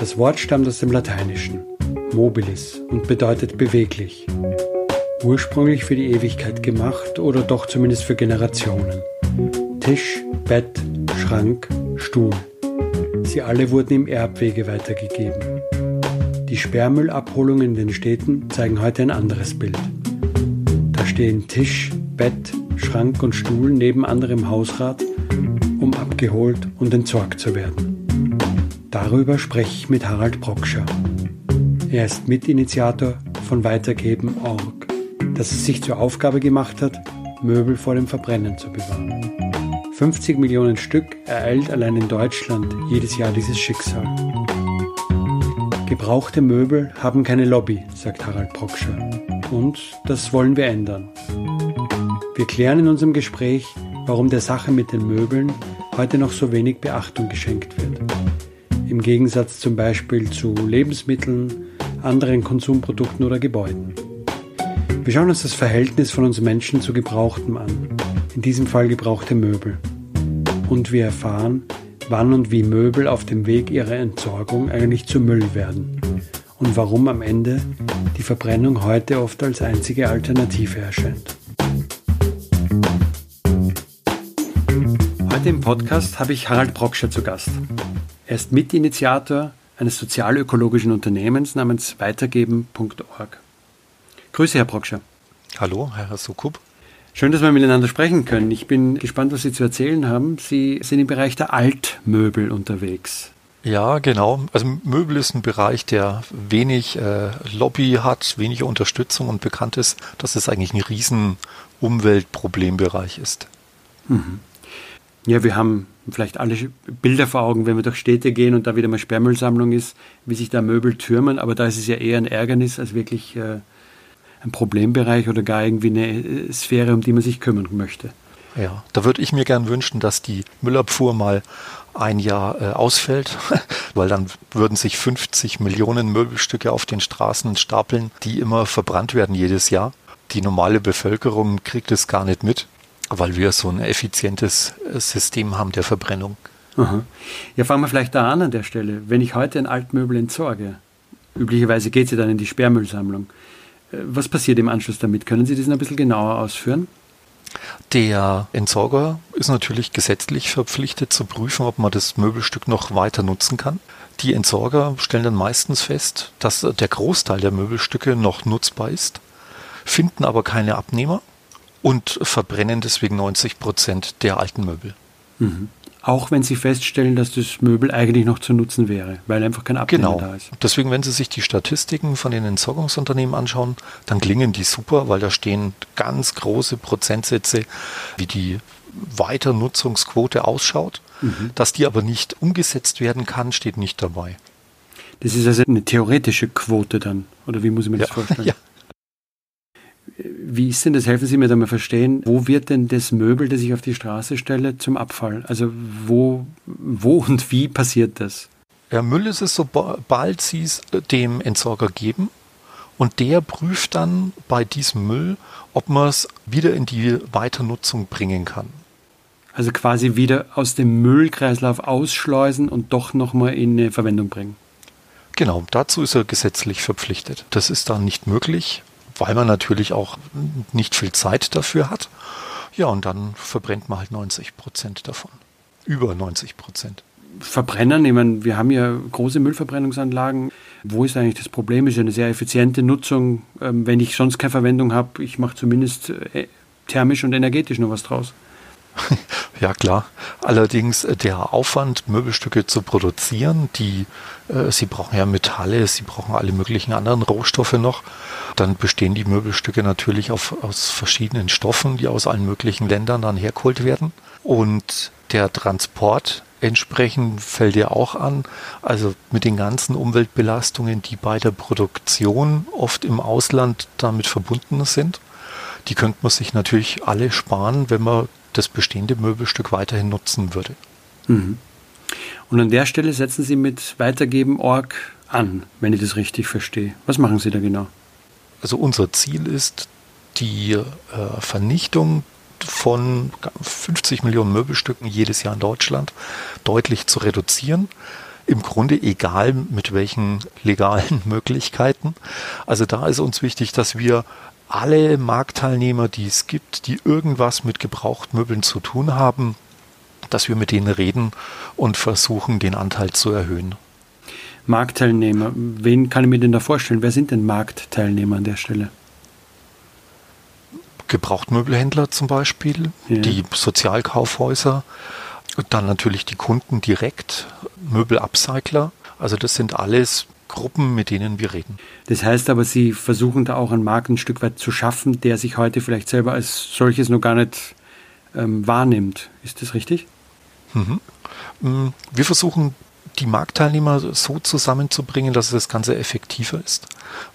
Das Wort stammt aus dem Lateinischen, mobilis, und bedeutet beweglich. Ursprünglich für die Ewigkeit gemacht oder doch zumindest für Generationen. Tisch, Bett, Schrank, Stuhl. Sie alle wurden im Erbwege weitergegeben. Die Sperrmüllabholungen in den Städten zeigen heute ein anderes Bild. Da stehen Tisch, Bett, Schrank und Stuhl neben anderem Hausrat, um abgeholt und entsorgt zu werden. Darüber spreche ich mit Harald Brockscher. Er ist Mitinitiator von Weitergeben.org, das es sich zur Aufgabe gemacht hat, Möbel vor dem Verbrennen zu bewahren. 50 Millionen Stück ereilt allein in Deutschland jedes Jahr dieses Schicksal. Gebrauchte Möbel haben keine Lobby, sagt Harald Brockscher. Und das wollen wir ändern. Wir klären in unserem Gespräch, warum der Sache mit den Möbeln heute noch so wenig Beachtung geschenkt wird im Gegensatz zum Beispiel zu Lebensmitteln, anderen Konsumprodukten oder Gebäuden. Wir schauen uns das Verhältnis von uns Menschen zu Gebrauchtem an, in diesem Fall gebrauchte Möbel. Und wir erfahren, wann und wie Möbel auf dem Weg ihrer Entsorgung eigentlich zu Müll werden und warum am Ende die Verbrennung heute oft als einzige Alternative erscheint. Heute im Podcast habe ich Harald Brockscher zu Gast. Er ist Mitinitiator eines sozialökologischen Unternehmens namens weitergeben.org. Grüße, Herr Brockscher. Hallo, Herr Sukub. Schön, dass wir miteinander sprechen können. Ich bin gespannt, was Sie zu erzählen haben. Sie sind im Bereich der Altmöbel unterwegs. Ja, genau. Also Möbel ist ein Bereich, der wenig äh, Lobby hat, wenig Unterstützung und bekannt ist, dass es eigentlich ein riesen Umweltproblembereich ist. Mhm. Ja, wir haben vielleicht alle Bilder vor Augen, wenn wir durch Städte gehen und da wieder mal Sperrmüllsammlung ist, wie sich da Möbel türmen, aber da ist es ja eher ein Ärgernis als wirklich äh, ein Problembereich oder gar irgendwie eine äh, Sphäre, um die man sich kümmern möchte. Ja, da würde ich mir gern wünschen, dass die Müllabfuhr mal ein Jahr äh, ausfällt, weil dann würden sich 50 Millionen Möbelstücke auf den Straßen stapeln, die immer verbrannt werden jedes Jahr. Die normale Bevölkerung kriegt es gar nicht mit weil wir so ein effizientes äh, System haben der Verbrennung. Aha. Ja, fangen wir vielleicht da an an der Stelle. Wenn ich heute ein Altmöbel entsorge, üblicherweise geht sie dann in die Sperrmüllsammlung. Äh, was passiert im Anschluss damit? Können Sie das ein bisschen genauer ausführen? Der Entsorger ist natürlich gesetzlich verpflichtet zu prüfen, ob man das Möbelstück noch weiter nutzen kann. Die Entsorger stellen dann meistens fest, dass der Großteil der Möbelstücke noch nutzbar ist, finden aber keine Abnehmer und verbrennen deswegen 90 Prozent der alten Möbel. Mhm. Auch wenn Sie feststellen, dass das Möbel eigentlich noch zu nutzen wäre, weil einfach kein Abnehmer genau. da ist. Deswegen, wenn Sie sich die Statistiken von den Entsorgungsunternehmen anschauen, dann klingen die super, weil da stehen ganz große Prozentsätze, wie die Weiternutzungsquote ausschaut. Mhm. Dass die aber nicht umgesetzt werden kann, steht nicht dabei. Das ist also eine theoretische Quote dann, oder wie muss ich mir ja. das vorstellen? Ja. Wie ist denn das? Helfen Sie mir da mal verstehen. Wo wird denn das Möbel, das ich auf die Straße stelle, zum Abfall? Also wo, wo und wie passiert das? Ja, Müll ist es, sobald Sie es dem Entsorger geben und der prüft dann bei diesem Müll, ob man es wieder in die Weiternutzung bringen kann. Also quasi wieder aus dem Müllkreislauf ausschleusen und doch nochmal in eine Verwendung bringen. Genau, dazu ist er gesetzlich verpflichtet. Das ist dann nicht möglich, weil man natürlich auch nicht viel Zeit dafür hat. Ja, und dann verbrennt man halt 90 Prozent davon. Über 90 Prozent. Verbrennen, ich meine, wir haben ja große Müllverbrennungsanlagen. Wo ist eigentlich das Problem? Ist ja eine sehr effiziente Nutzung. Ähm, wenn ich sonst keine Verwendung habe, ich mache zumindest äh, thermisch und energetisch noch was draus. Ja klar. Allerdings äh, der Aufwand, Möbelstücke zu produzieren, die äh, sie brauchen ja Metalle, sie brauchen alle möglichen anderen Rohstoffe noch. Dann bestehen die Möbelstücke natürlich auf, aus verschiedenen Stoffen, die aus allen möglichen Ländern dann hergeholt werden. Und der Transport entsprechend fällt ja auch an. Also mit den ganzen Umweltbelastungen, die bei der Produktion oft im Ausland damit verbunden sind. Die könnte man sich natürlich alle sparen, wenn man das bestehende Möbelstück weiterhin nutzen würde. Mhm. Und an der Stelle setzen Sie mit Weitergeben.org an, wenn ich das richtig verstehe. Was machen Sie da genau? Also unser Ziel ist die äh, Vernichtung von 50 Millionen Möbelstücken jedes Jahr in Deutschland deutlich zu reduzieren. Im Grunde egal mit welchen legalen Möglichkeiten. Also da ist uns wichtig, dass wir alle Marktteilnehmer, die es gibt, die irgendwas mit Gebrauchtmöbeln zu tun haben, dass wir mit denen reden und versuchen, den Anteil zu erhöhen. Marktteilnehmer, wen kann ich mir denn da vorstellen? Wer sind denn Marktteilnehmer an der Stelle? Gebrauchtmöbelhändler zum Beispiel, ja. die Sozialkaufhäuser, dann natürlich die Kunden direkt, Möbelupcycler. Also das sind alles Gruppen, mit denen wir reden. Das heißt aber, Sie versuchen da auch einen Markt ein Stück weit zu schaffen, der sich heute vielleicht selber als solches noch gar nicht ähm, wahrnimmt. Ist das richtig? Mhm. Mm, wir versuchen die Marktteilnehmer so zusammenzubringen, dass das Ganze effektiver ist,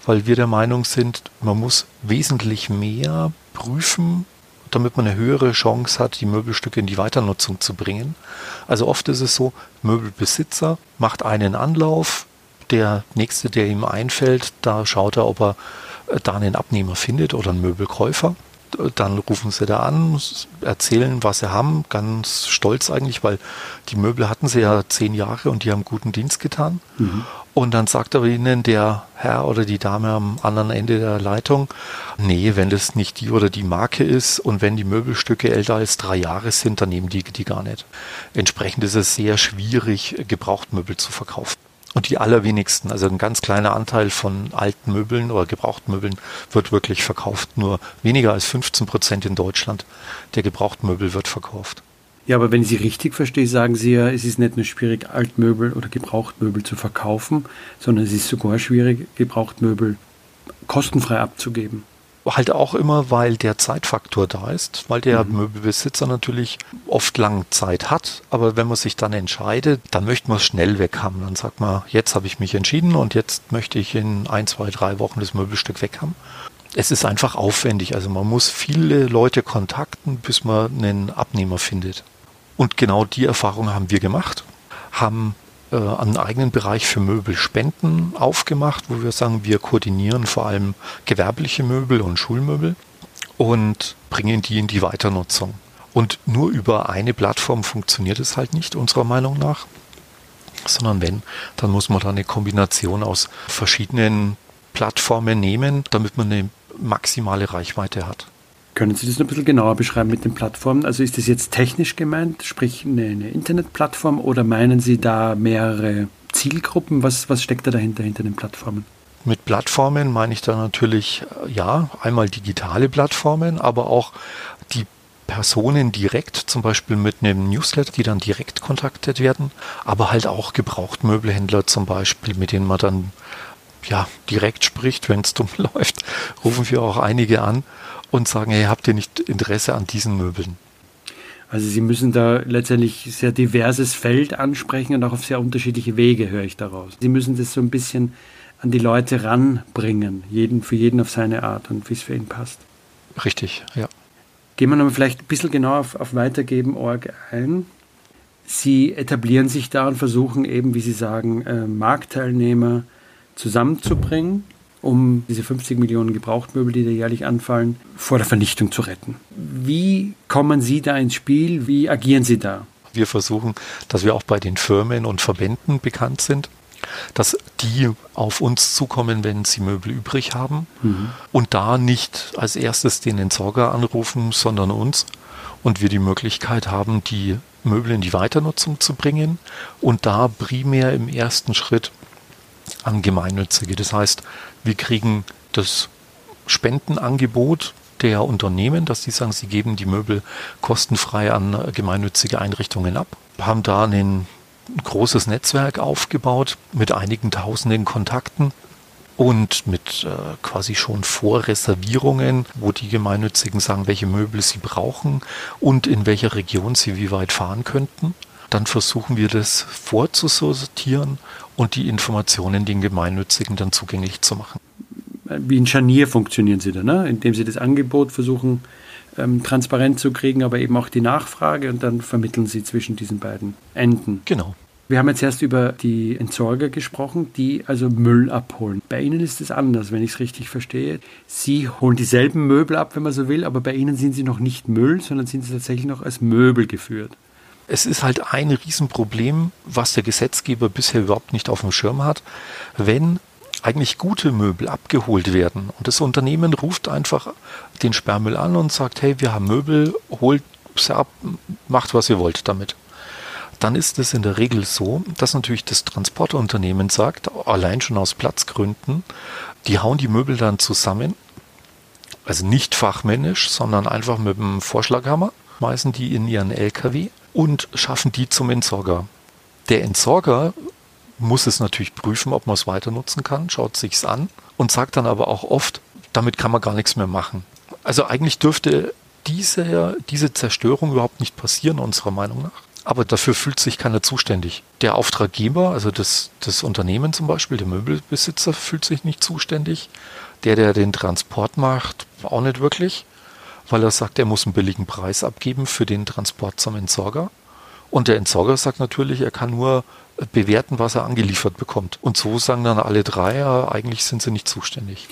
weil wir der Meinung sind, man muss wesentlich mehr prüfen, damit man eine höhere Chance hat, die Möbelstücke in die Weiternutzung zu bringen. Also oft ist es so, Möbelbesitzer macht einen Anlauf, der nächste, der ihm einfällt, da schaut er, ob er äh, da einen Abnehmer findet oder einen Möbelkäufer. Dann rufen sie da an, erzählen, was sie haben, ganz stolz eigentlich, weil die Möbel hatten sie ja zehn Jahre und die haben guten Dienst getan. Mhm. Und dann sagt aber ihnen der Herr oder die Dame am anderen Ende der Leitung, nee, wenn das nicht die oder die Marke ist und wenn die Möbelstücke älter als drei Jahre sind, dann nehmen die die gar nicht. Entsprechend ist es sehr schwierig, Gebrauchtmöbel zu verkaufen. Und die allerwenigsten, also ein ganz kleiner Anteil von alten Möbeln oder Gebrauchtmöbeln wird wirklich verkauft. Nur weniger als 15 Prozent in Deutschland der Gebrauchtmöbel wird verkauft. Ja, aber wenn ich Sie richtig verstehe, sagen Sie ja, es ist nicht nur schwierig, Altmöbel oder Gebrauchtmöbel zu verkaufen, sondern es ist sogar schwierig, Gebrauchtmöbel kostenfrei abzugeben halt auch immer, weil der Zeitfaktor da ist, weil der mhm. Möbelbesitzer natürlich oft lang Zeit hat, aber wenn man sich dann entscheidet, dann möchte man es schnell weg haben. Dann sagt man, jetzt habe ich mich entschieden und jetzt möchte ich in ein, zwei, drei Wochen das Möbelstück weg haben. Es ist einfach aufwendig, also man muss viele Leute kontakten, bis man einen Abnehmer findet. Und genau die Erfahrung haben wir gemacht, haben äh, einen eigenen Bereich für Möbelspenden aufgemacht, wo wir sagen, wir koordinieren vor allem gewerbliche Möbel und Schulmöbel und bringen die in die Weiternutzung. Und nur über eine Plattform funktioniert es halt nicht, unserer Meinung nach. Sondern wenn, dann muss man da eine Kombination aus verschiedenen Plattformen nehmen, damit man eine maximale Reichweite hat. Können Sie das noch ein bisschen genauer beschreiben mit den Plattformen? Also ist das jetzt technisch gemeint, sprich eine, eine Internetplattform oder meinen Sie da mehrere Zielgruppen? Was, was steckt da dahinter, hinter den Plattformen? Mit Plattformen meine ich da natürlich, ja, einmal digitale Plattformen, aber auch die Personen direkt, zum Beispiel mit einem Newsletter, die dann direkt kontaktiert werden, aber halt auch Gebrauchtmöbelhändler zum Beispiel, mit denen man dann ja direkt spricht, wenn es dumm läuft, rufen wir auch einige an und sagen, hey, habt ihr nicht Interesse an diesen Möbeln? Also Sie müssen da letztendlich sehr diverses Feld ansprechen und auch auf sehr unterschiedliche Wege, höre ich daraus. Sie müssen das so ein bisschen an die Leute ranbringen, jeden für jeden auf seine Art und wie es für ihn passt. Richtig, ja. Gehen wir nochmal vielleicht ein bisschen genauer auf, auf Weitergeben.org ein. Sie etablieren sich da und versuchen eben, wie Sie sagen, äh, Marktteilnehmer zusammenzubringen um diese 50 Millionen Gebrauchtmöbel, die da jährlich anfallen, vor der Vernichtung zu retten. Wie kommen Sie da ins Spiel? Wie agieren Sie da? Wir versuchen, dass wir auch bei den Firmen und Verbänden bekannt sind, dass die auf uns zukommen, wenn sie Möbel übrig haben mhm. und da nicht als erstes den Entsorger anrufen, sondern uns und wir die Möglichkeit haben, die Möbel in die Weiternutzung zu bringen und da primär im ersten Schritt an Gemeinnützige. Das heißt, wir kriegen das Spendenangebot der Unternehmen, dass die sagen, sie geben die Möbel kostenfrei an gemeinnützige Einrichtungen ab, haben da ein großes Netzwerk aufgebaut mit einigen tausenden Kontakten und mit äh, quasi schon Vorreservierungen, wo die Gemeinnützigen sagen, welche Möbel sie brauchen und in welcher Region sie wie weit fahren könnten. Dann versuchen wir das vorzusortieren und die Informationen den Gemeinnützigen dann zugänglich zu machen. Wie ein Scharnier funktionieren Sie da, ne? indem Sie das Angebot versuchen ähm, transparent zu kriegen, aber eben auch die Nachfrage und dann vermitteln Sie zwischen diesen beiden Enden. Genau. Wir haben jetzt erst über die Entsorger gesprochen, die also Müll abholen. Bei Ihnen ist es anders, wenn ich es richtig verstehe. Sie holen dieselben Möbel ab, wenn man so will, aber bei Ihnen sind sie noch nicht Müll, sondern sind sie tatsächlich noch als Möbel geführt. Es ist halt ein Riesenproblem, was der Gesetzgeber bisher überhaupt nicht auf dem Schirm hat. Wenn eigentlich gute Möbel abgeholt werden und das Unternehmen ruft einfach den Sperrmüll an und sagt, hey, wir haben Möbel, holt sie ab, macht was ihr wollt damit. Dann ist es in der Regel so, dass natürlich das Transportunternehmen sagt, allein schon aus Platzgründen, die hauen die Möbel dann zusammen, also nicht fachmännisch, sondern einfach mit dem Vorschlaghammer, schmeißen die in ihren LKW und schaffen die zum Entsorger. Der Entsorger muss es natürlich prüfen, ob man es weiter nutzen kann, schaut sich's an und sagt dann aber auch oft, damit kann man gar nichts mehr machen. Also eigentlich dürfte diese, diese Zerstörung überhaupt nicht passieren, unserer Meinung nach aber dafür fühlt sich keiner zuständig. Der Auftraggeber, also das, das Unternehmen zum Beispiel, der Möbelbesitzer, fühlt sich nicht zuständig. Der, der den Transport macht, auch nicht wirklich, weil er sagt, er muss einen billigen Preis abgeben für den Transport zum Entsorger. Und der Entsorger sagt natürlich, er kann nur bewerten, was er angeliefert bekommt. Und so sagen dann alle drei, ja, eigentlich sind sie nicht zuständig.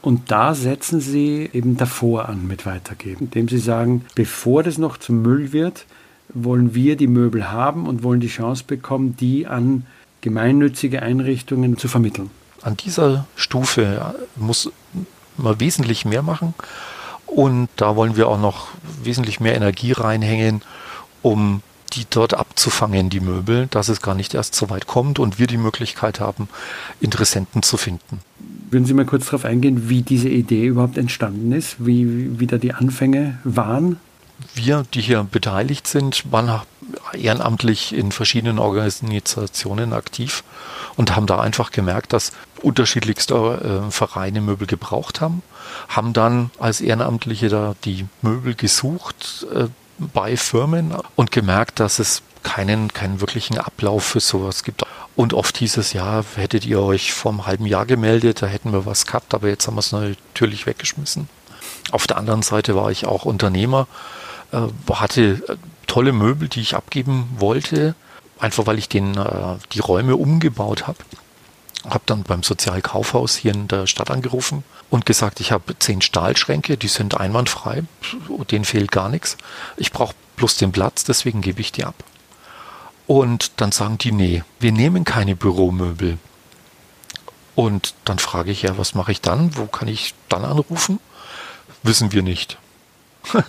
Und da setzen Sie eben davor an mit Weitergeben, indem Sie sagen, bevor das noch zum Müll wird, wollen wir die Möbel haben und wollen die Chance bekommen, die an gemeinnützige Einrichtungen zu vermitteln. An dieser Stufe muss man wesentlich mehr machen und da wollen wir auch noch wesentlich mehr Energie reinhängen, um die dort abzufangen, die Möbel, dass es gar nicht erst so weit kommt und wir die Möglichkeit haben, Interessenten zu finden. Würden Sie mal kurz darauf eingehen, wie diese Idee überhaupt entstanden ist, wie, wie da die Anfänge waren? wir, die hier beteiligt sind, waren ehrenamtlich in verschiedenen Organisationen aktiv und haben da einfach gemerkt, dass unterschiedlichste äh, Vereine Möbel gebraucht haben, haben dann als Ehrenamtliche da die Möbel gesucht äh, bei Firmen und gemerkt, dass es keinen, keinen wirklichen Ablauf für sowas gibt. Und oft hieß es, ja, hättet ihr euch vor einem halben Jahr gemeldet, da hätten wir was gehabt, aber jetzt haben wir es natürlich weggeschmissen. Auf der anderen Seite war ich auch Unternehmer äh, hatte äh, tolle Möbel, die ich abgeben wollte, einfach weil ich den, äh, die Räume umgebaut habe. Habe dann beim Sozialkaufhaus hier in der Stadt angerufen und gesagt, ich habe zehn Stahlschränke, die sind einwandfrei, denen fehlt gar nichts. Ich brauche bloß den Platz, deswegen gebe ich die ab. Und dann sagen die, nee, wir nehmen keine Büromöbel. Und dann frage ich ja, was mache ich dann? Wo kann ich dann anrufen? Wissen wir nicht.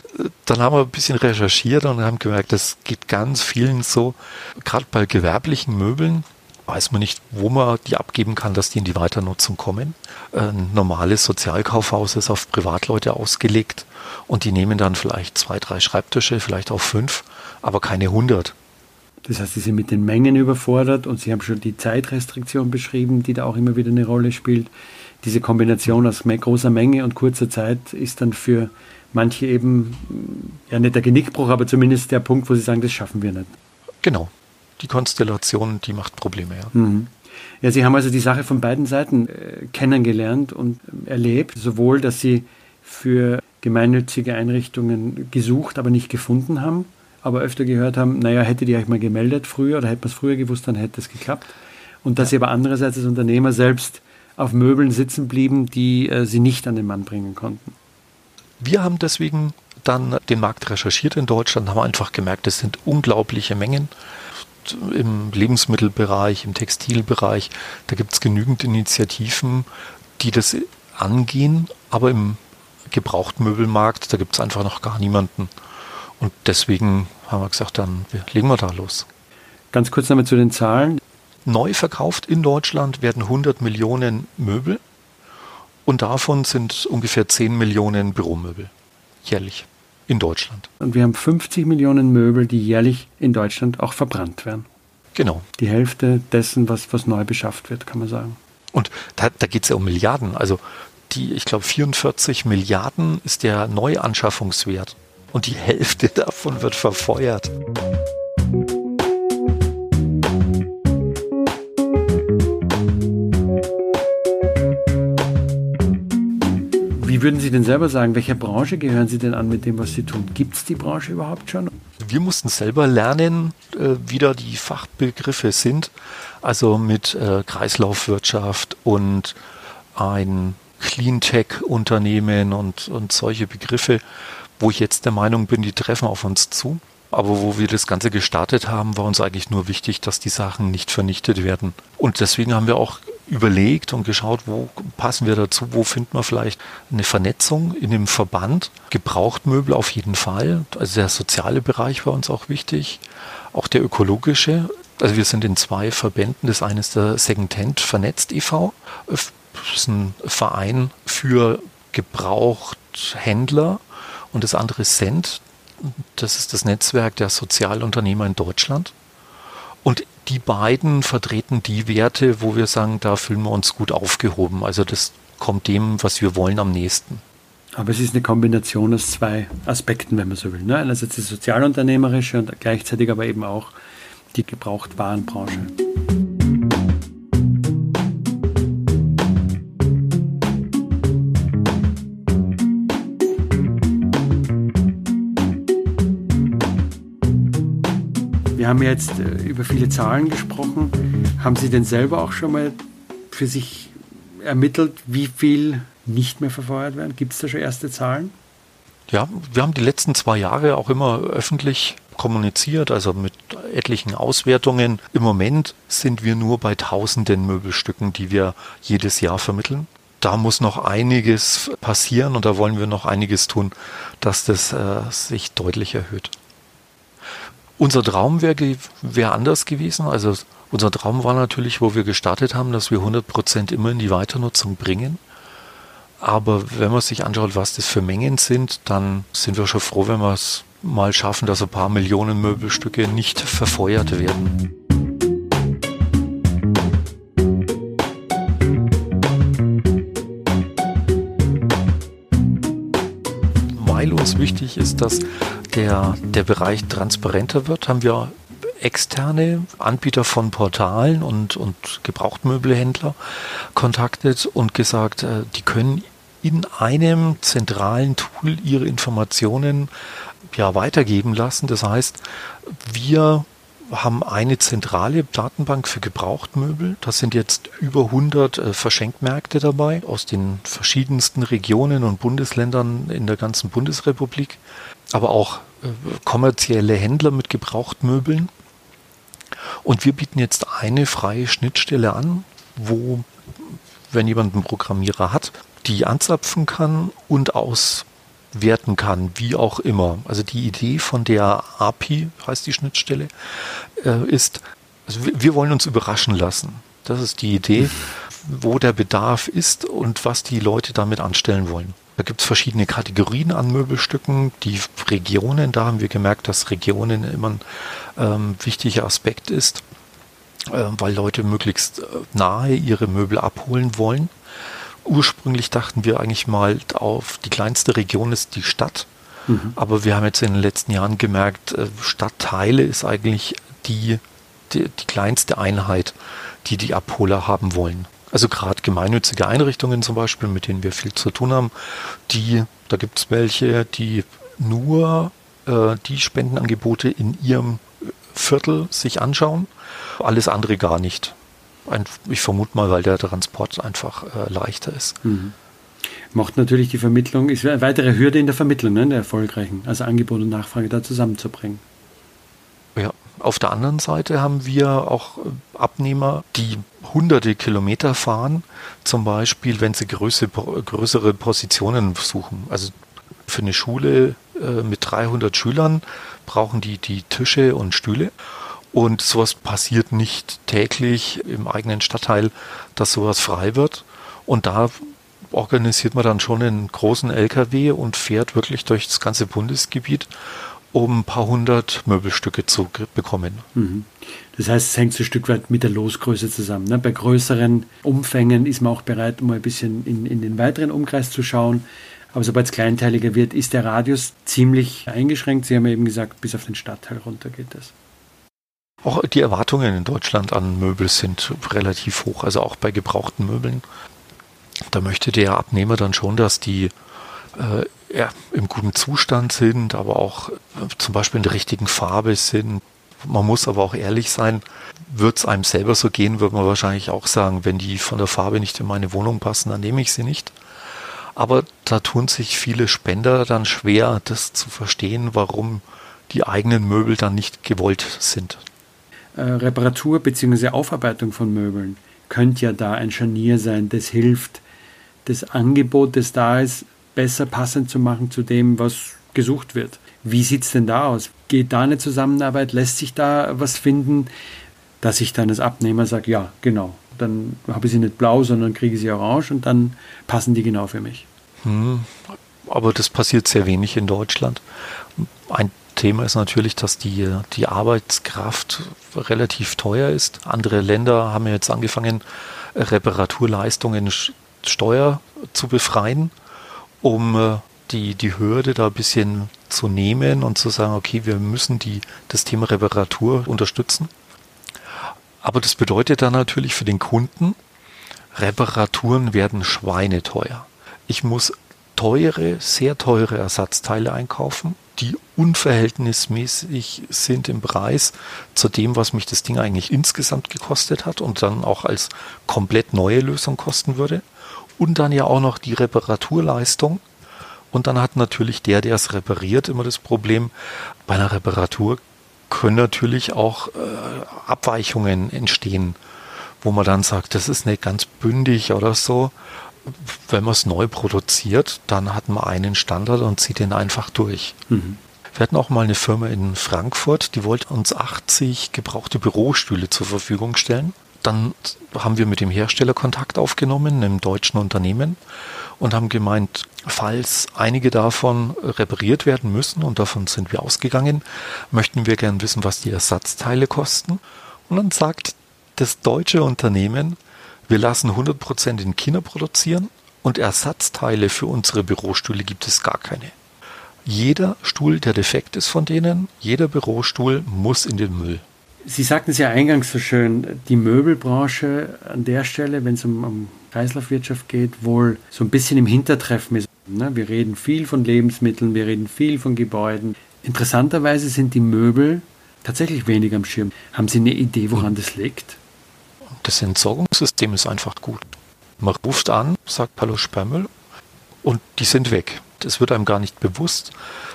Dann haben wir ein bisschen recherchiert und haben gemerkt, das geht ganz vielen so. Gerade bei gewerblichen Möbeln weiß man nicht, wo man die abgeben kann, dass die in die Weiternutzung kommen. Ein normales Sozialkaufhaus ist auf Privatleute ausgelegt und die nehmen dann vielleicht zwei, drei Schreibtische, vielleicht auch fünf, aber keine hundert. Das heißt, Sie sind mit den Mengen überfordert und Sie haben schon die Zeitrestriktion beschrieben, die da auch immer wieder eine Rolle spielt. Diese Kombination aus großer Menge und kurzer Zeit ist dann für manche eben, ja nicht der Genickbruch, aber zumindest der Punkt, wo sie sagen, das schaffen wir nicht. Genau. Die Konstellation, die macht Probleme, ja. Mhm. Ja, Sie haben also die Sache von beiden Seiten äh, kennengelernt und erlebt, sowohl, dass Sie für gemeinnützige Einrichtungen gesucht, aber nicht gefunden haben, aber öfter gehört haben, naja, hättet ihr euch mal gemeldet früher oder hätte man es früher gewusst, dann hätte es geklappt. Und dass. Sie aber andererseits als Unternehmer selbst auf Möbeln sitzen blieben, die äh, Sie nicht an den Mann bringen konnten. Wir haben deswegen dann den Markt recherchiert in Deutschland, haben einfach gemerkt, es sind unglaubliche Mengen im Lebensmittelbereich, im Textilbereich. Da gibt es genügend Initiativen, die das angehen, aber im Gebrauchtmöbelmarkt, da gibt es einfach noch gar niemanden. Und deswegen haben wir gesagt, dann legen wir da los. Ganz kurz nochmal zu den Zahlen. neu verkauft in Deutschland werden 100 Millionen Möbel und davon sind ungefähr 10 Millionen Büromöbel jährlich in Deutschland. Und wir haben 50 Millionen Möbel, die jährlich in Deutschland auch verbrannt werden. Genau. Die Hälfte dessen, was, was neu beschafft wird, kann man sagen. Und da, da geht es ja um Milliarden. Also die, ich glaube, 44 Milliarden ist der Neuanschaffungswert. Und die Hälfte davon wird verfeuert. Wie würden Sie denn selber sagen, welcher Branche gehören Sie denn an mit dem, was Sie tun? Gibt es die Branche überhaupt schon? Wir mussten selber lernen, äh, wie da die Fachbegriffe sind. Also mit äh, Kreislaufwirtschaft und ein Cleantech-Unternehmen und, und solche Begriffe, wo ich jetzt der Meinung bin, die treffen auf uns zu. Aber wo wir das Ganze gestartet haben, war uns eigentlich nur wichtig, dass die Sachen nicht vernichtet werden. Und deswegen haben wir auch überlegt und geschaut, wo passen wir dazu, wo finden wir vielleicht eine Vernetzung in dem Verband. Gebrauchtmöbel auf jeden Fall. Also der soziale Bereich war uns auch wichtig. Auch der ökologische. Also wir sind in zwei Verbänden. Das eine ist der Secondhand Vernetzt e.V. Das ist ein Verein für Gebrauchthändler. Und das andere ist Cent. Das ist das Netzwerk der Sozialunternehmer in Deutschland. Und die beiden vertreten die Werte, wo wir sagen, da fühlen wir uns gut aufgehoben. Also das kommt dem, was wir wollen, am nächsten. Aber es ist eine Kombination aus zwei Aspekten, wenn man so will. Ne? Einerseits das sozialunternehmerische und gleichzeitig aber eben auch die Gebrauchtwarenbranche. Wir haben jetzt äh, über viele Zahlen gesprochen. Haben Sie denn selber auch schon mal für sich ermittelt, wie viel nicht mehr verfeuert werden? Gibt es da schon erste Zahlen? Ja, wir haben die letzten zwei Jahre auch immer öffentlich kommuniziert, also mit etlichen Auswertungen. Im Moment sind wir nur bei tausenden Möbelstücken, die wir jedes Jahr vermitteln. Da muss noch einiges passieren und da wollen wir noch einiges tun, dass das äh, sich deutlich erhöht. Unser Traum wäre wär anders gewesen. Also unser Traum war natürlich, wo wir gestartet haben, dass wir 100 Prozent immer in die Weiternutzung bringen. Aber wenn man sich anschaut, was das für Mengen sind, dann sind wir schon froh, wenn wir es mal schaffen, dass ein paar Millionen Möbelstücke nicht verfeuert werden. Weil uns wichtig ist, dass der, der Bereich transparenter wird, haben wir externe Anbieter von Portalen und, und Gebrauchtmöbelhändler kontaktet und gesagt, äh, die können in einem zentralen Tool ihre Informationen ja, weitergeben lassen. Das heißt, wir haben eine zentrale Datenbank für Gebrauchtmöbel. Da sind jetzt über 100 äh, Verschenkmärkte dabei aus den verschiedensten Regionen und Bundesländern in der ganzen Bundesrepublik, aber auch äh, kommerzielle Händler mit Gebrauchtmöbeln. Und wir bieten jetzt eine freie Schnittstelle an, wo, wenn jemand einen Programmierer hat, die anzapfen kann und auswerten kann, wie auch immer. Also die Idee von der API, heißt die Schnittstelle, äh, ist, also wir wollen uns überraschen lassen. Das ist die Idee, wo der Bedarf ist und was die Leute damit anstellen wollen. Da gibt es verschiedene Kategorien an Möbelstücken. Die Regionen, da haben wir gemerkt, dass Regionen immer ein ähm, wichtiger Aspekt ist, äh, weil Leute möglichst äh, nahe ihre Möbel abholen wollen. Ursprünglich dachten wir eigentlich mal auf die kleinste Region ist die Stadt. Mhm. Aber wir haben jetzt in den letzten Jahren gemerkt, äh, Stadtteile ist eigentlich die, die, die kleinste Einheit, die die Abholer haben wollen. Also gerade gemeinnützige Einrichtungen zum Beispiel, mit denen wir viel zu tun haben, die, da gibt es welche, die nur äh, die Spendenangebote in ihrem Viertel sich anschauen, alles andere gar nicht. Ein, ich vermute mal, weil der Transport einfach äh, leichter ist. Mhm. Macht natürlich die Vermittlung, ist eine weitere Hürde in der Vermittlung, ne, der erfolgreichen, also Angebot und Nachfrage da zusammenzubringen. Auf der anderen Seite haben wir auch Abnehmer, die hunderte Kilometer fahren, zum Beispiel, wenn sie größere, größere Positionen suchen. Also für eine Schule äh, mit 300 Schülern brauchen die die Tische und Stühle. Und sowas passiert nicht täglich im eigenen Stadtteil, dass sowas frei wird. Und da organisiert man dann schon einen großen LKW und fährt wirklich durch das ganze Bundesgebiet, um ein paar hundert Möbelstücke zu bekommen. Mhm. Das heißt, es hängt so ein Stück weit mit der Losgröße zusammen. Ne? Bei größeren Umfängen ist man auch bereit, mal ein bisschen in, in den weiteren Umkreis zu schauen. Aber sobald es kleinteiliger wird, ist der Radius ziemlich eingeschränkt. Sie haben eben gesagt, bis auf den Stadtteil runter geht das. Auch die Erwartungen in Deutschland an Möbel sind relativ hoch, also auch bei gebrauchten Möbeln. Da möchte der Abnehmer dann schon, dass die ja, im guten Zustand sind, aber auch äh, zum Beispiel in der richtigen Farbe sind. Man muss aber auch ehrlich sein, wird es einem selber so gehen, würde man wahrscheinlich auch sagen, wenn die von der Farbe nicht in meine Wohnung passen, dann nehme ich sie nicht. Aber da tun sich viele Spender dann schwer, das zu verstehen, warum die eigenen Möbel dann nicht gewollt sind. Äh, Reparatur bzw. Aufarbeitung von Möbeln könnte ja da ein Scharnier sein, das hilft, das Angebot, das da ist, besser passend zu machen zu dem, was gesucht wird. Wie sieht es denn da aus? Geht da eine Zusammenarbeit? Lässt sich da was finden, dass ich dann als Abnehmer sage, ja, genau, dann habe ich sie nicht blau, sondern kriege sie orange und dann passen die genau für mich. Hm, aber das passiert sehr wenig in Deutschland. Ein Thema ist natürlich, dass die, die Arbeitskraft relativ teuer ist. Andere Länder haben jetzt angefangen, Reparaturleistungen Steuer zu befreien, um äh, die, die Hürde da ein bisschen zu nehmen und zu sagen, okay, wir müssen die, das Thema Reparatur unterstützen. Aber das bedeutet dann natürlich für den Kunden, Reparaturen werden schweineteuer. Ich muss teure, sehr teure Ersatzteile einkaufen, die unverhältnismäßig sind im Preis zu dem, was mich das Ding eigentlich insgesamt gekostet hat und dann auch als komplett neue Lösung kosten würde und dann ja auch noch die Reparaturleistung. Und dann hat natürlich der, der es repariert, immer das Problem, bei einer Reparatur können natürlich auch äh, Abweichungen entstehen, wo man dann sagt, das ist nicht ganz bündig oder so. Wenn man es neu produziert, dann hat man einen Standard und zieht den einfach durch. Mhm. Wir hatten auch mal eine Firma in Frankfurt, die wollte uns 80 gebrauchte Bürostühle zur Verfügung stellen. Dann haben wir mit dem Hersteller Kontakt aufgenommen, einem deutschen Unternehmen, und haben gemeint, falls einige davon repariert werden müssen, und davon sind wir ausgegangen, möchten wir gern wissen, was die Ersatzteile kosten. Und dann sagt das deutsche Unternehmen, wir lassen 100% in China produzieren und Ersatzteile für unsere Bürostühle gibt es gar keine. Jeder Stuhl, der defekt ist von denen, jeder Bürostuhl muss in den Müll. Sie sagten es ja eingangs so schön, die Möbelbranche an der Stelle, wenn es um, um Kreislaufwirtschaft geht, wohl so ein bisschen im Hintertreffen ist. Ne? Wir reden viel von Lebensmitteln, wir reden viel von Gebäuden. Interessanterweise sind die Möbel tatsächlich weniger am Schirm. Haben Sie eine Idee, woran das liegt? Das Entsorgungssystem ist einfach gut. Man ruft an, sagt Hallo Sperrmüll und die sind weg. Es wird einem gar nicht bewusst,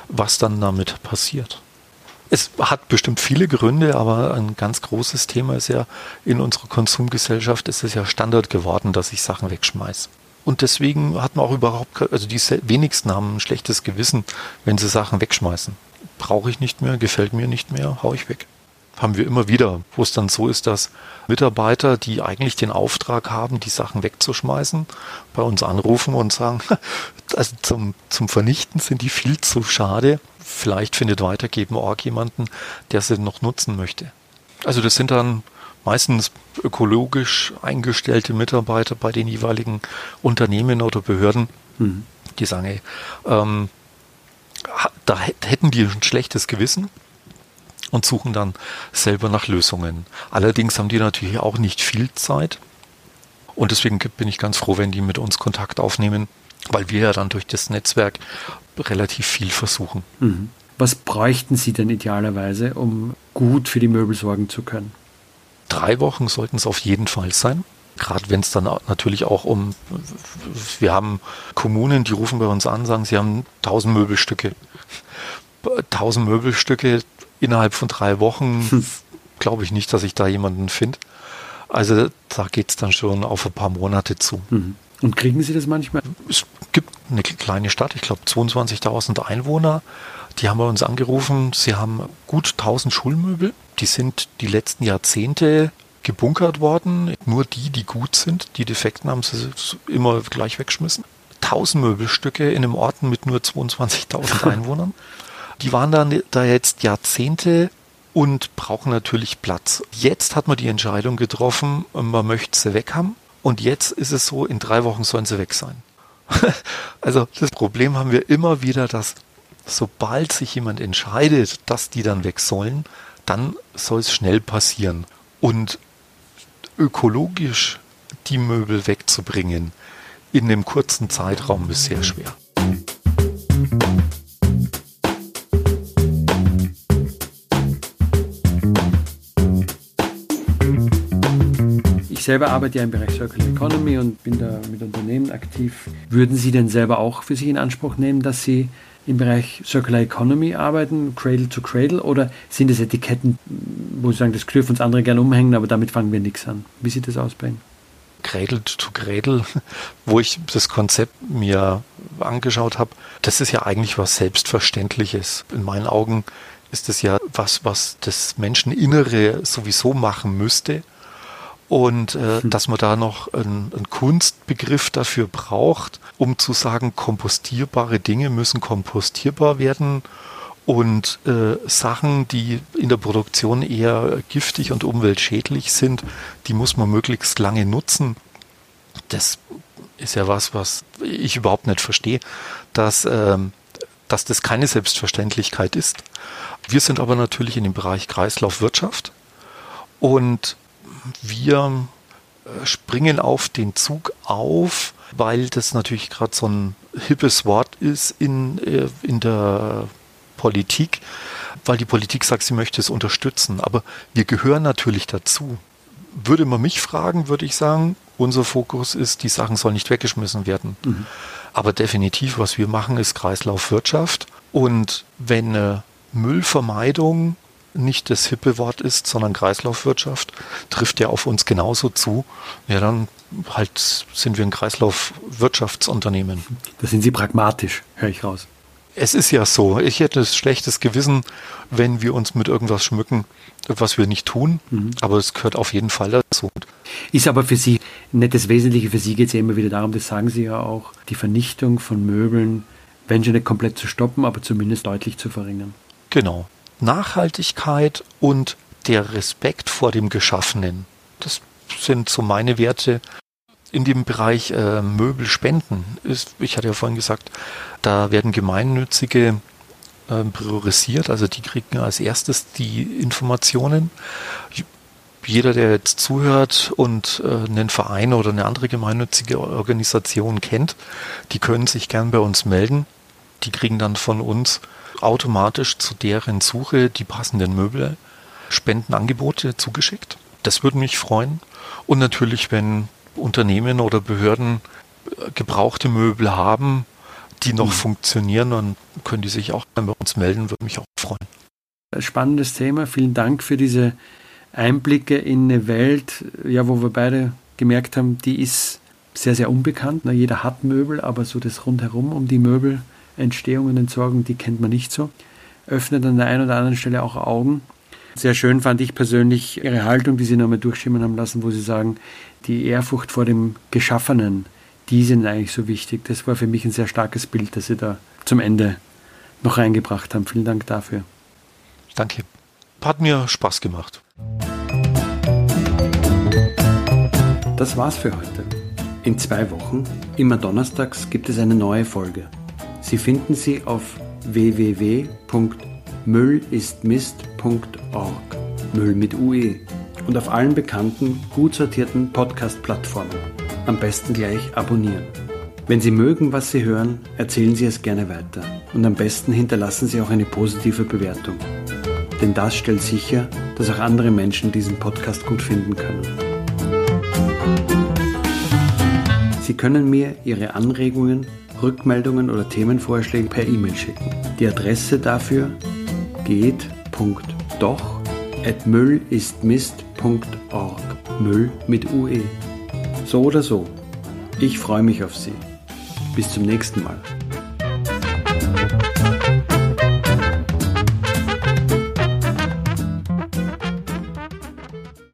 was dann damit passiert. Es hat bestimmt viele Gründe, aber ein ganz großes Thema ist ja, in unserer Konsumgesellschaft ist es ja Standard geworden, dass ich Sachen wegschmeiße. Und deswegen hat man auch überhaupt, also die wenigsten haben ein schlechtes Gewissen, wenn sie Sachen wegschmeißen. Brauche ich nicht mehr, gefällt mir nicht mehr, hau ich weg. Haben wir immer wieder, wo es dann so ist, dass Mitarbeiter, die eigentlich den Auftrag haben, die Sachen wegzuschmeißen, bei uns anrufen und sagen, also zum, zum Vernichten sind die viel zu schade vielleicht findet Weitergeben Org jemanden, der sie noch nutzen möchte. Also das sind dann meistens ökologisch eingestellte Mitarbeiter bei den jeweiligen Unternehmen oder Behörden, mhm. die sagen, ey, ähm, da hätten die ein schlechtes Gewissen und suchen dann selber nach Lösungen. Allerdings haben die natürlich auch nicht viel Zeit und deswegen bin ich ganz froh, wenn die mit uns Kontakt aufnehmen, weil wir ja dann durch das Netzwerk relativ viel versuchen. Mhm. Was bräuchten Sie denn idealerweise, um gut für die Möbel sorgen zu können? Drei Wochen sollten es auf jeden Fall sein. Gerade wenn es dann natürlich auch um, wir haben Kommunen, die rufen bei uns an, sagen, sie haben 1000 Möbelstücke. 1000 Möbelstücke innerhalb von drei Wochen, hm. glaube ich nicht, dass ich da jemanden finde. Also da geht es dann schon auf ein paar Monate zu. Mhm. Und kriegen Sie das manchmal? Es gibt eine kleine Stadt, ich glaube 22.000 Einwohner. Die haben bei uns angerufen, sie haben gut 1000 Schulmöbel. Die sind die letzten Jahrzehnte gebunkert worden. Nur die, die gut sind, die defekten, haben sie immer gleich weggeschmissen. 1000 Möbelstücke in einem Ort mit nur 22.000 Einwohnern. Die waren dann da jetzt Jahrzehnte und brauchen natürlich Platz. Jetzt hat man die Entscheidung getroffen, man möchte sie weg haben. Und jetzt ist es so, in drei Wochen sollen sie weg sein. also das Problem haben wir immer wieder, dass sobald sich jemand entscheidet, dass die dann weg sollen, dann soll es schnell passieren. Und ökologisch die Möbel wegzubringen in einem kurzen Zeitraum ist sehr schwer. Ich selber arbeite ja im Bereich Circular Economy und bin da mit Unternehmen aktiv. Würden Sie denn selber auch für sich in Anspruch nehmen, dass Sie im Bereich Circular Economy arbeiten, Cradle to Cradle, oder sind es Etiketten, wo Sie sagen, das dürfen uns andere gerne umhängen, aber damit fangen wir nichts an? Wie sieht das aus bei Ihnen? Cradle to Cradle, wo ich das Konzept mir angeschaut habe, das ist ja eigentlich was Selbstverständliches. In meinen Augen ist es ja was, was das Menscheninnere sowieso machen müsste und äh, hm. dass man da noch einen, einen, Kunstbegriff dafür braucht, um zu sagen, kompostierbare Dinge müssen kompostierbar werden und äh, Sachen, die in der Produktion eher giftig und umweltschädlich sind, die muss man möglichst lange nutzen. Das ist ja was, was ich überhaupt nicht verstehe, dass, ähm, dass das keine Selbstverständlichkeit ist. Wir sind aber natürlich in dem Bereich Kreislaufwirtschaft und wir äh, springen auf den Zug auf, weil das natürlich gerade so ein hippes Wort ist in, äh, in der Politik, weil die Politik sagt, sie möchte es unterstützen. Aber wir gehören natürlich dazu. Würde man mich fragen, würde ich sagen, unser Fokus ist, die Sachen sollen nicht weggeschmissen werden. Mhm. Aber definitiv, was wir machen, ist Kreislaufwirtschaft. Und wenn äh, Müllvermeidung nicht das hippe Wort ist, sondern Kreislaufwirtschaft, trifft ja auf uns genauso zu. Ja, dann halt sind wir ein Kreislaufwirtschaftsunternehmen. Da sind Sie pragmatisch, höre ich raus. Es ist ja so, ich hätte ein schlechtes Gewissen, wenn wir uns mit irgendwas schmücken, was wir nicht tun, mhm. aber es gehört auf jeden Fall dazu. Ist aber für Sie nicht das Wesentliche, für Sie geht es ja immer wieder darum, das sagen Sie ja auch, die Vernichtung von Möbeln, wenn schon nicht komplett zu stoppen, aber zumindest deutlich zu verringern. Genau. Nachhaltigkeit und der Respekt vor dem Geschaffenen. Das sind so meine Werte in dem Bereich äh, Möbelspenden. Ist, ich hatte ja vorhin gesagt, da werden gemeinnützige äh, priorisiert, also die kriegen als erstes die Informationen. Jeder, der jetzt zuhört und äh, einen Verein oder eine andere gemeinnützige Organisation kennt, die können sich gern bei uns melden. Die kriegen dann von uns automatisch zu deren Suche die passenden Möbel, Spendenangebote zugeschickt. Das würde mich freuen. Und natürlich, wenn Unternehmen oder Behörden äh, gebrauchte Möbel haben, die noch mhm. funktionieren, dann können die sich auch bei uns melden, würde mich auch freuen. Spannendes Thema. Vielen Dank für diese Einblicke in eine Welt, ja, wo wir beide gemerkt haben, die ist sehr, sehr unbekannt. Na, jeder hat Möbel, aber so das rundherum um die Möbel Entstehung und Entsorgung, die kennt man nicht so. Öffnet an der einen oder anderen Stelle auch Augen. Sehr schön fand ich persönlich Ihre Haltung, die Sie nochmal durchschimmern haben lassen, wo Sie sagen, die Ehrfurcht vor dem Geschaffenen, die sind eigentlich so wichtig. Das war für mich ein sehr starkes Bild, das Sie da zum Ende noch reingebracht haben. Vielen Dank dafür. Danke. Hat mir Spaß gemacht. Das war's für heute. In zwei Wochen, immer donnerstags, gibt es eine neue Folge. Sie finden sie auf www.müllistmist.org. Müll mit UE. Und auf allen bekannten, gut sortierten Podcast-Plattformen. Am besten gleich abonnieren. Wenn Sie mögen, was Sie hören, erzählen Sie es gerne weiter. Und am besten hinterlassen Sie auch eine positive Bewertung. Denn das stellt sicher, dass auch andere Menschen diesen Podcast gut finden können. Sie können mir Ihre Anregungen Rückmeldungen oder Themenvorschläge per E-Mail schicken. Die Adresse dafür geht.doch@müllistmist.org. Müll mit UE. So oder so. Ich freue mich auf Sie. Bis zum nächsten Mal.